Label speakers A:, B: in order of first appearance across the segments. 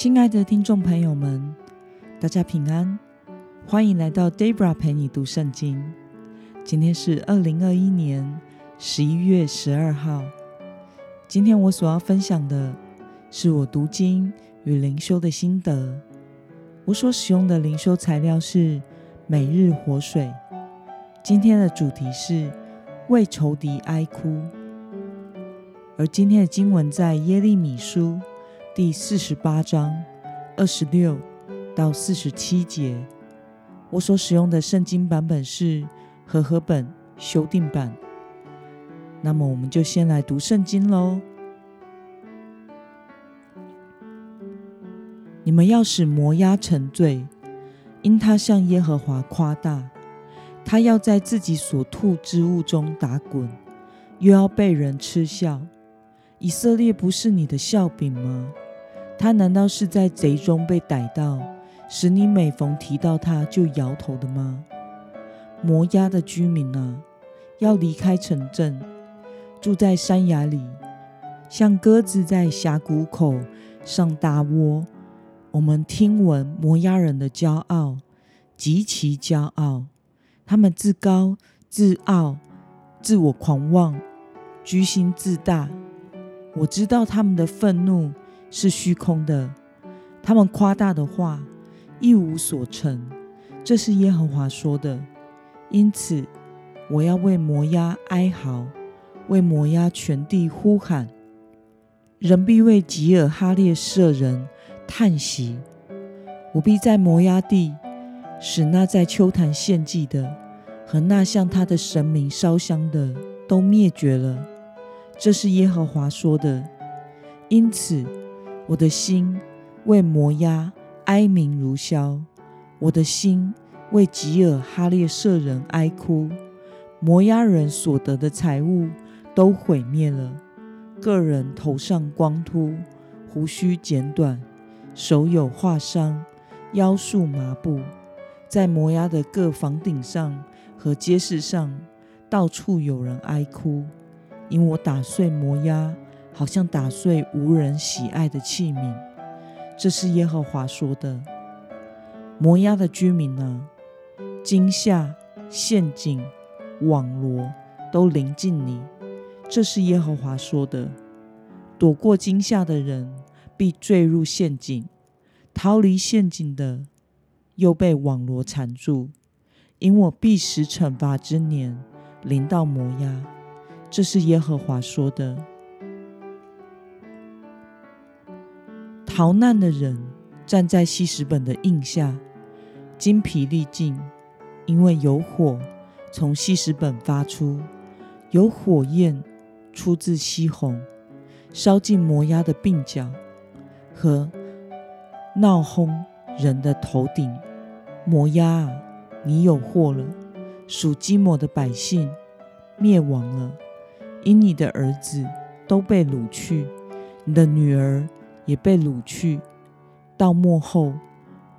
A: 亲爱的听众朋友们，大家平安，欢迎来到 Debra 陪你读圣经。今天是二零二一年十一月十二号。今天我所要分享的是我读经与灵修的心得。我所使用的灵修材料是每日活水。今天的主题是为仇敌哀哭，而今天的经文在耶利米书。第四十八章二十六到四十七节，我所使用的圣经版本是和合本修订版。那么，我们就先来读圣经喽。你们要使摩押沉醉，因他向耶和华夸大，他要在自己所吐之物中打滚，又要被人嗤笑。以色列不是你的笑柄吗？他难道是在贼中被逮到，使你每逢提到他就摇头的吗？摩押的居民啊，要离开城镇，住在山崖里，像鸽子在峡谷口上搭窝。我们听闻摩押人的骄傲，极其骄傲，他们自高自傲，自我狂妄，居心自大。我知道他们的愤怒。是虚空的，他们夸大的话一无所成。这是耶和华说的。因此，我要为摩押哀嚎，为摩押全地呼喊。人必为吉尔哈列舍人叹息。我必在摩押地使那在秋坛献祭的和那向他的神明烧香的都灭绝了。这是耶和华说的。因此。我的心为摩押哀鸣如箫，我的心为吉尔哈列舍人哀哭。摩押人所得的财物都毁灭了，个人头上光秃，胡须剪短，手有划伤，腰束麻布，在摩押的各房顶上和街市上，到处有人哀哭，因我打碎摩押。好像打碎无人喜爱的器皿，这是耶和华说的。摩押的居民呢？惊吓、陷阱、网罗都临近你，这是耶和华说的。躲过惊吓的人必坠入陷阱，逃离陷阱的又被网罗缠住。因我必使惩罚之年临到摩押，这是耶和华说的。逃难的人站在西石本的印下，精疲力尽，因为有火从西石本发出，有火焰出自西红，烧尽摩押的鬓角和闹哄人的头顶。摩押啊，你有祸了！属基摩的百姓灭亡了，因你的儿子都被掳去，你的女儿。也被掳去，到末后，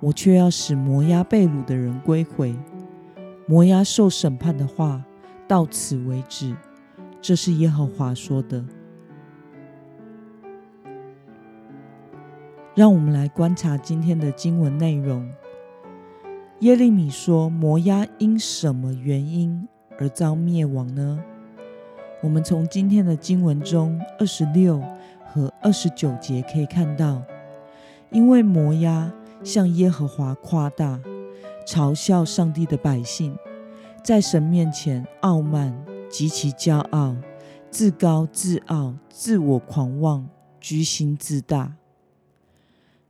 A: 我却要使摩押被掳的人归回。摩押受审判的话，到此为止。这是耶和华说的。让我们来观察今天的经文内容。耶利米说：“摩押因什么原因而遭灭亡呢？”我们从今天的经文中二十六。和二十九节可以看到，因为摩押向耶和华夸大，嘲笑上帝的百姓，在神面前傲慢，极其骄傲，自高自傲，自我狂妄，居心自大。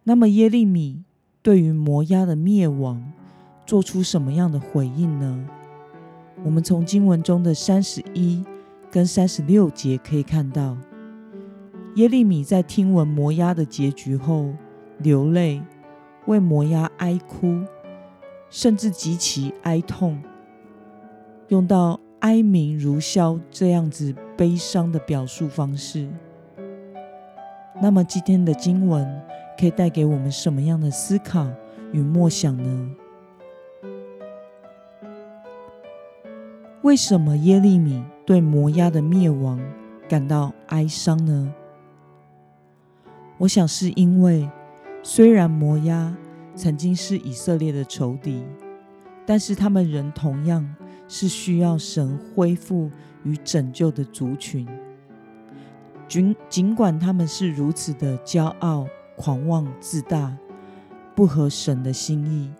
A: 那么耶利米对于摩押的灭亡，做出什么样的回应呢？我们从经文中的三十一跟三十六节可以看到。耶利米在听闻摩押的结局后流泪，为摩押哀哭，甚至极其哀痛，用到哀鸣如箫这样子悲伤的表述方式。那么今天的经文可以带给我们什么样的思考与默想呢？为什么耶利米对摩押的灭亡感到哀伤呢？我想是因为虽然摩押曾经是以色列的仇敌，但是他们仍同样是需要神恢复与拯救的族群。尽尽管他们是如此的骄傲、狂妄、自大，不合神的心意，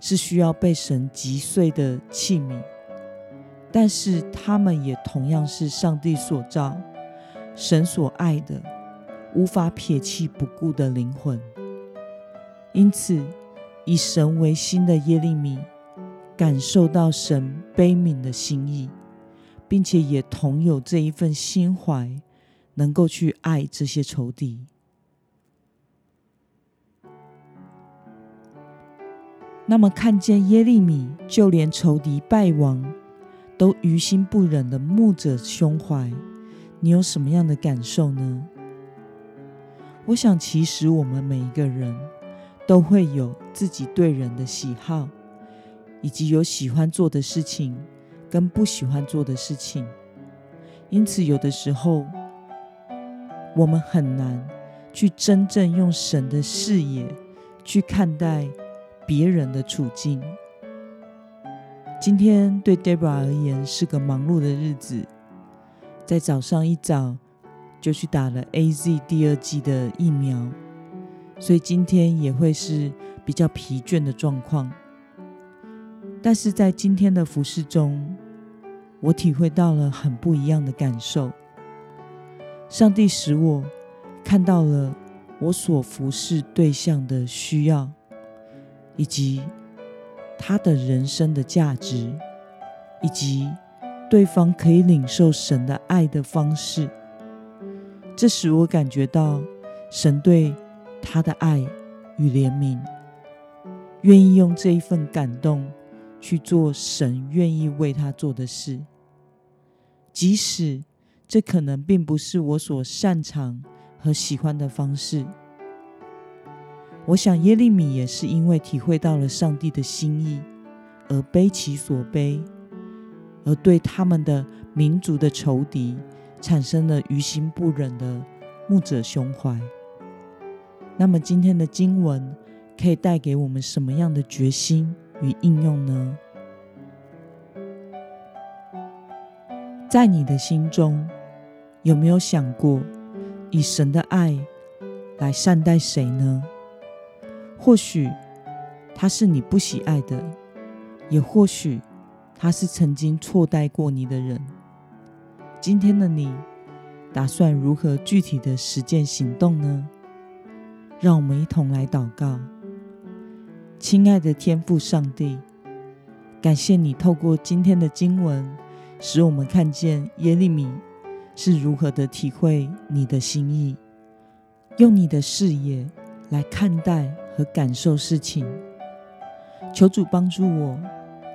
A: 是需要被神击碎的器皿，但是他们也同样是上帝所造、神所爱的，无法撇弃不顾的灵魂。因此，以神为心的耶利米感受到神悲悯的心意，并且也同有这一份心怀。能够去爱这些仇敌，那么看见耶利米就连仇敌败亡都于心不忍的目者胸怀，你有什么样的感受呢？我想，其实我们每一个人都会有自己对人的喜好，以及有喜欢做的事情跟不喜欢做的事情，因此有的时候。我们很难去真正用神的视野去看待别人的处境。今天对 Debra 而言是个忙碌的日子，在早上一早就去打了 A Z 第二剂的疫苗，所以今天也会是比较疲倦的状况。但是在今天的服饰中，我体会到了很不一样的感受。上帝使我看到了我所服侍对象的需要，以及他的人生的价值，以及对方可以领受神的爱的方式。这使我感觉到神对他的爱与怜悯，愿意用这一份感动去做神愿意为他做的事，即使。这可能并不是我所擅长和喜欢的方式。我想耶利米也是因为体会到了上帝的心意，而悲其所悲，而对他们的民族的仇敌产生了于心不忍的牧者胸怀。那么今天的经文可以带给我们什么样的决心与应用呢？在你的心中。有没有想过以神的爱来善待谁呢？或许他是你不喜爱的，也或许他是曾经错待过你的人。今天的你打算如何具体的实践行动呢？让我们一同来祷告。亲爱的天父上帝，感谢你透过今天的经文，使我们看见耶利米。是如何的体会你的心意，用你的视野来看待和感受事情。求主帮助我，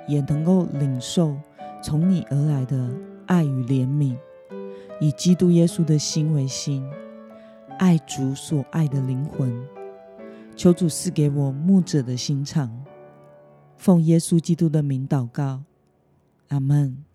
A: 也能够领受从你而来的爱与怜悯，以基督耶稣的心为心，爱主所爱的灵魂。求主赐给我牧者的心肠，奉耶稣基督的名祷告，阿门。